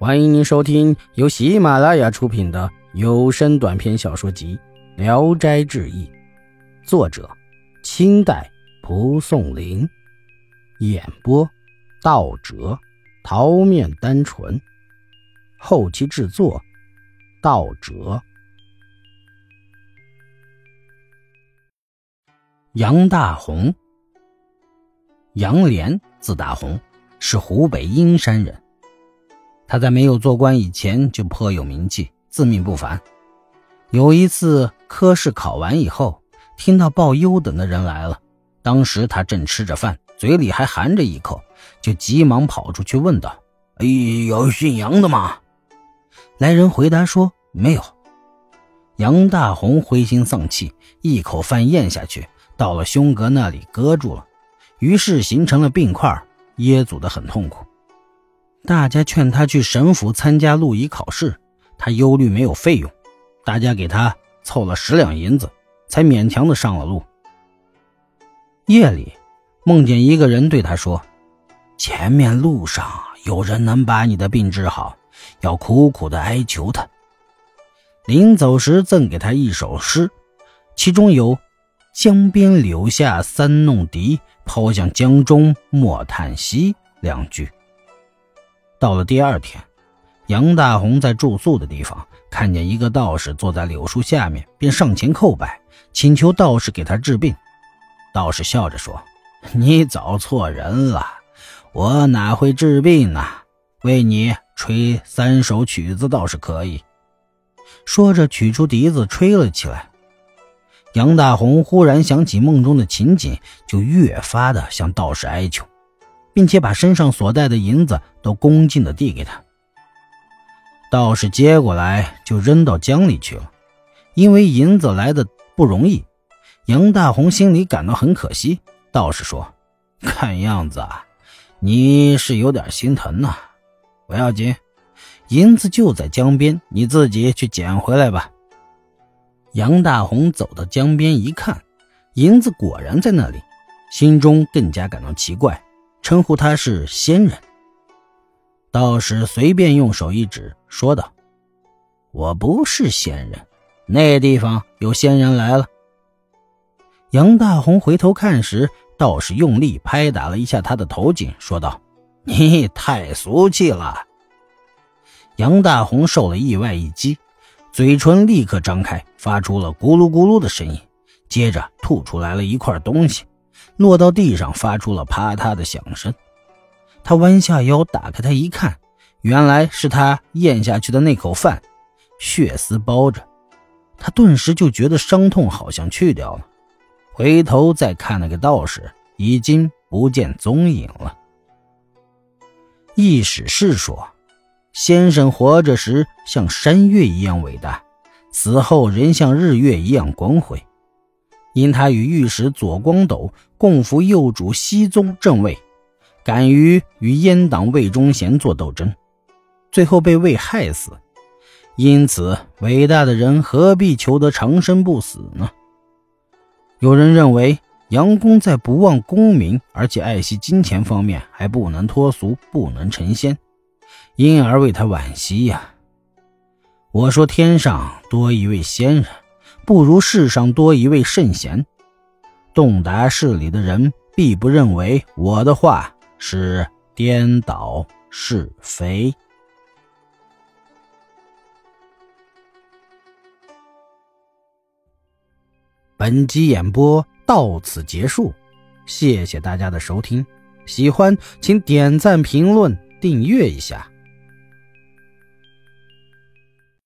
欢迎您收听由喜马拉雅出品的有声短篇小说集《聊斋志异》，作者：清代蒲松龄，演播：道哲、桃面单纯，后期制作：道哲。杨大红，杨莲字大红，是湖北阴山人。他在没有做官以前就颇有名气，自命不凡。有一次科试考完以后，听到报优等的人来了，当时他正吃着饭，嘴里还含着一口，就急忙跑出去问道：“哎，有姓杨的吗？”来人回答说：“没有。”杨大红灰心丧气，一口饭咽下去，到了胸膈那里搁住了，于是形成了病块，噎阻得很痛苦。大家劝他去省府参加路仪考试，他忧虑没有费用，大家给他凑了十两银子，才勉强的上了路。夜里，梦见一个人对他说：“前面路上有人能把你的病治好，要苦苦的哀求他。”临走时赠给他一首诗，其中有“江边柳下三弄笛，抛向江中莫叹息”两句。到了第二天，杨大红在住宿的地方看见一个道士坐在柳树下面，便上前叩拜，请求道士给他治病。道士笑着说：“你找错人了，我哪会治病呢？为你吹三首曲子倒是可以。”说着，取出笛子吹了起来。杨大红忽然想起梦中的情景，就越发的向道士哀求。并且把身上所带的银子都恭敬地递给他。道士接过来就扔到江里去了，因为银子来的不容易。杨大红心里感到很可惜。道士说：“看样子啊，你是有点心疼呐。不要紧，银子就在江边，你自己去捡回来吧。”杨大红走到江边一看，银子果然在那里，心中更加感到奇怪。称呼他是仙人。道士随便用手一指，说道：“我不是仙人，那地方有仙人来了。”杨大红回头看时，道士用力拍打了一下他的头颈，说道：“你太俗气了。”杨大红受了意外一击，嘴唇立刻张开，发出了咕噜咕噜的声音，接着吐出来了一块东西。落到地上，发出了啪嗒的响声。他弯下腰，打开它一看，原来是他咽下去的那口饭，血丝包着。他顿时就觉得伤痛好像去掉了。回头再看那个道士，已经不见踪影了。易史是说，先生活着时像山岳一样伟大，死后仍像日月一样光辉。因他与御史左光斗共扶右主熹宗正位，敢于与阉党魏忠贤作斗争，最后被魏害死。因此，伟大的人何必求得长生不死呢？有人认为杨公在不忘功名，而且爱惜金钱方面还不能脱俗，不能成仙，因而为他惋惜呀。我说天上多一位仙人。不如世上多一位圣贤，洞达事理的人必不认为我的话是颠倒是非。本集演播到此结束，谢谢大家的收听，喜欢请点赞、评论、订阅一下。